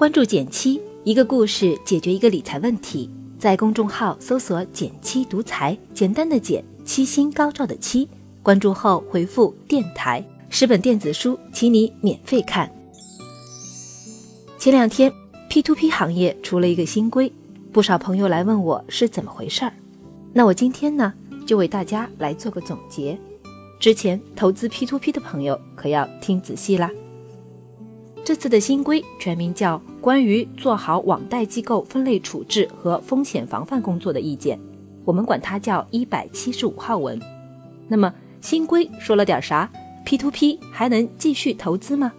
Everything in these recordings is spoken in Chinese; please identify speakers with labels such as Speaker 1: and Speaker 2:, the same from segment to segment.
Speaker 1: 关注减七，一个故事解决一个理财问题。在公众号搜索“减七独裁，简单的减，七星高照的七。关注后回复“电台”，十本电子书，请你免费看。前两天，P2P 行业出了一个新规，不少朋友来问我是怎么回事儿。那我今天呢，就为大家来做个总结。之前投资 P2P 的朋友可要听仔细啦。这次的新规全名叫《关于做好网贷机构分类处置和风险防范工作的意见》，我们管它叫一百七十五号文。那么新规说了点啥？P2P 还能继续投资吗？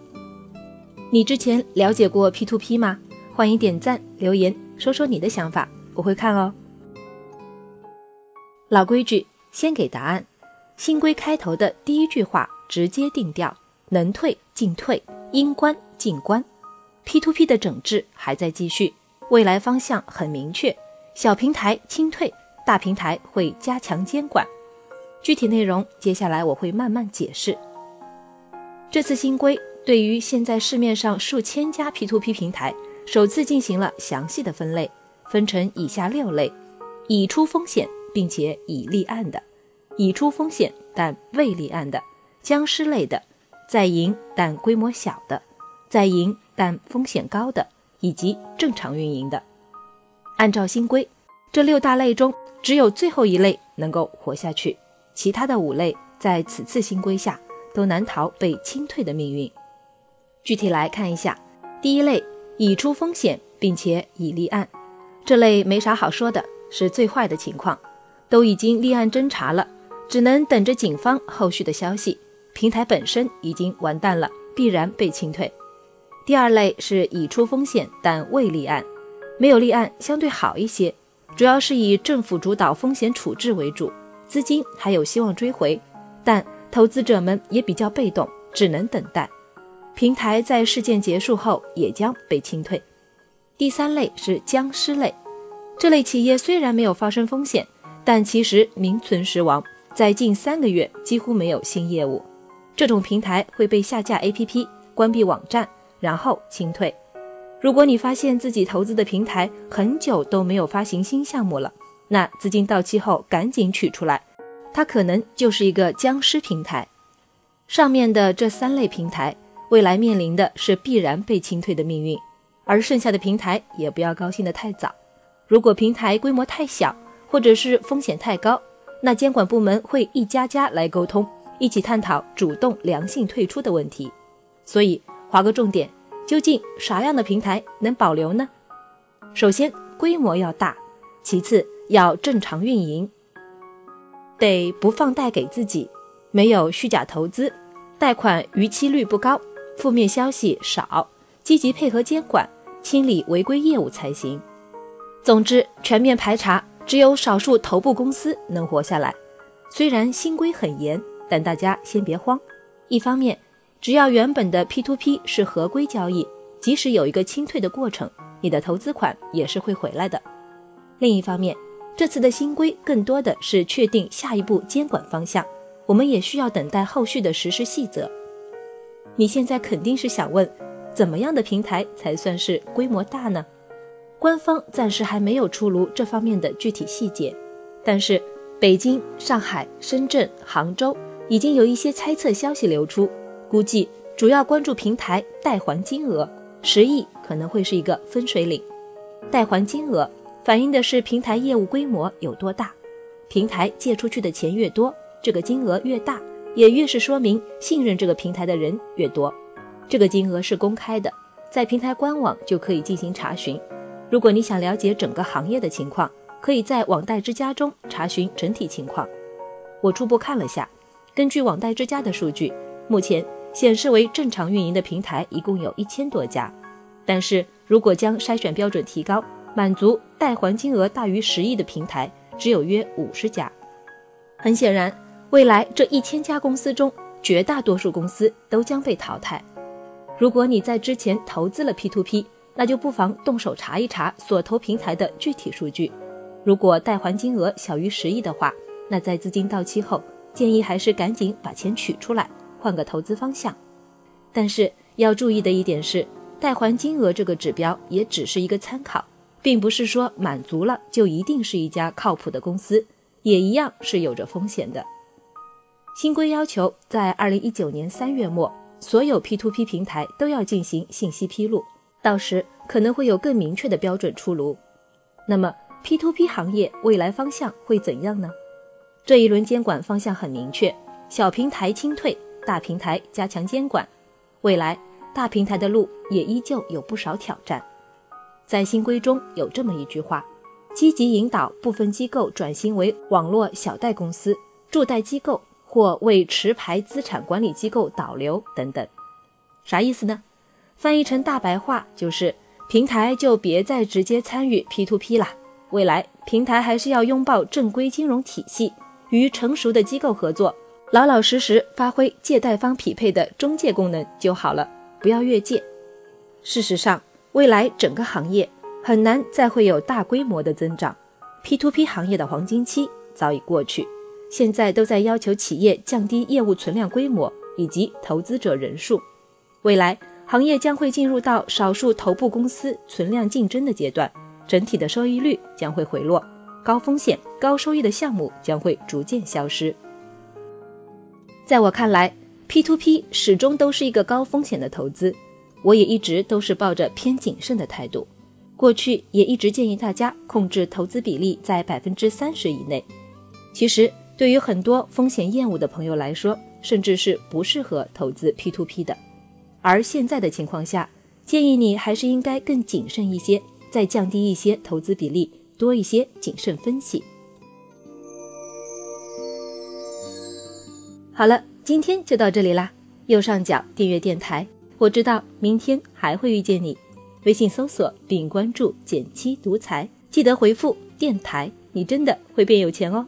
Speaker 1: 你之前了解过 P2P 吗？欢迎点赞留言，说说你的想法，我会看哦。老规矩，先给答案。新规开头的第一句话直接定调：能退尽退，应关。进关，P to P 的整治还在继续，未来方向很明确，小平台清退，大平台会加强监管。具体内容接下来我会慢慢解释。这次新规对于现在市面上数千家 P to P 平台，首次进行了详细的分类，分成以下六类：已出风险并且已立案的，已出风险但未立案的，僵尸类的，在营但规模小的。在营但风险高的，以及正常运营的，按照新规，这六大类中只有最后一类能够活下去，其他的五类在此次新规下都难逃被清退的命运。具体来看一下，第一类已出风险并且已立案，这类没啥好说的，是最坏的情况，都已经立案侦查了，只能等着警方后续的消息，平台本身已经完蛋了，必然被清退。第二类是已出风险但未立案，没有立案相对好一些，主要是以政府主导风险处置为主，资金还有希望追回，但投资者们也比较被动，只能等待。平台在事件结束后也将被清退。第三类是僵尸类，这类企业虽然没有发生风险，但其实名存实亡，在近三个月几乎没有新业务，这种平台会被下架 APP，关闭网站。然后清退。如果你发现自己投资的平台很久都没有发行新项目了，那资金到期后赶紧取出来，它可能就是一个僵尸平台。上面的这三类平台未来面临的是必然被清退的命运，而剩下的平台也不要高兴得太早。如果平台规模太小，或者是风险太高，那监管部门会一家家来沟通，一起探讨主动良性退出的问题。所以。划个重点，究竟啥样的平台能保留呢？首先，规模要大；其次，要正常运营，得不放贷给自己，没有虚假投资，贷款逾期率不高，负面消息少，积极配合监管，清理违规业务才行。总之，全面排查，只有少数头部公司能活下来。虽然新规很严，但大家先别慌。一方面，只要原本的 P2P 是合规交易，即使有一个清退的过程，你的投资款也是会回来的。另一方面，这次的新规更多的是确定下一步监管方向，我们也需要等待后续的实施细则。你现在肯定是想问，怎么样的平台才算是规模大呢？官方暂时还没有出炉这方面的具体细节，但是北京、上海、深圳、杭州已经有一些猜测消息流出。估计主要关注平台代还金额，十亿可能会是一个分水岭。代还金额反映的是平台业务规模有多大，平台借出去的钱越多，这个金额越大，也越是说明信任这个平台的人越多。这个金额是公开的，在平台官网就可以进行查询。如果你想了解整个行业的情况，可以在网贷之家中查询整体情况。我初步看了下，根据网贷之家的数据，目前。显示为正常运营的平台一共有一千多家，但是如果将筛选标准提高，满足贷还金额大于十亿的平台只有约五十家。很显然，未来这一千家公司中，绝大多数公司都将被淘汰。如果你在之前投资了 P2P，那就不妨动手查一查所投平台的具体数据。如果贷还金额小于十亿的话，那在资金到期后，建议还是赶紧把钱取出来。换个投资方向，但是要注意的一点是贷还金额这个指标也只是一个参考，并不是说满足了就一定是一家靠谱的公司，也一样是有着风险的。新规要求在二零一九年三月末，所有 P2P 平台都要进行信息披露，到时可能会有更明确的标准出炉。那么 P2P 行业未来方向会怎样呢？这一轮监管方向很明确，小平台清退，大平台加强监管。未来大平台的路也依旧有不少挑战。在新规中有这么一句话：积极引导部分机构转型为网络小贷公司、助贷机构或为持牌资产管理机构导流等等。啥意思呢？翻译成大白话就是，平台就别再直接参与 P2P 了。未来平台还是要拥抱正规金融体系。与成熟的机构合作，老老实实发挥借贷方匹配的中介功能就好了，不要越界。事实上，未来整个行业很难再会有大规模的增长，P2P 行业的黄金期早已过去，现在都在要求企业降低业务存量规模以及投资者人数。未来行业将会进入到少数头部公司存量竞争的阶段，整体的收益率将会回落。高风险高收益的项目将会逐渐消失。在我看来，P2P 始终都是一个高风险的投资，我也一直都是抱着偏谨慎的态度。过去也一直建议大家控制投资比例在百分之三十以内。其实，对于很多风险厌恶的朋友来说，甚至是不适合投资 P2P 的。而现在的情况下，建议你还是应该更谨慎一些，再降低一些投资比例。多一些谨慎分析。好了，今天就到这里啦。右上角订阅电台，我知道明天还会遇见你。微信搜索并关注“简七独裁，记得回复“电台”，你真的会变有钱哦。